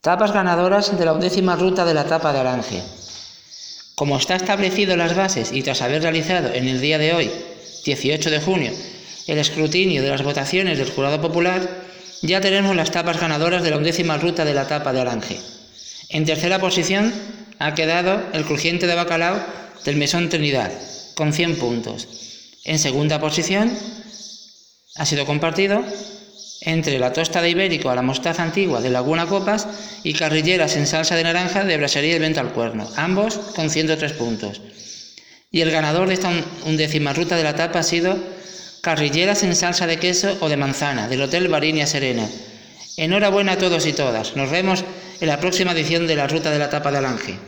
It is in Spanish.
Tapas ganadoras de la undécima ruta de la tapa de Alange. Como está establecido las bases y tras haber realizado en el día de hoy, 18 de junio, el escrutinio de las votaciones del jurado popular, ya tenemos las tapas ganadoras de la undécima ruta de la tapa de Alange. En tercera posición ha quedado el crujiente de bacalao del Mesón Trinidad, con 100 puntos. En segunda posición ha sido compartido entre la tosta de ibérico a la mostaza antigua de Laguna Copas y carrilleras en salsa de naranja de Brasería y Venta al Cuerno, ambos con 103 puntos. Y el ganador de esta undécima ruta de la tapa ha sido carrilleras en salsa de queso o de manzana del Hotel Barinia Serena. Enhorabuena a todos y todas. Nos vemos en la próxima edición de la Ruta de la Tapa de Alange.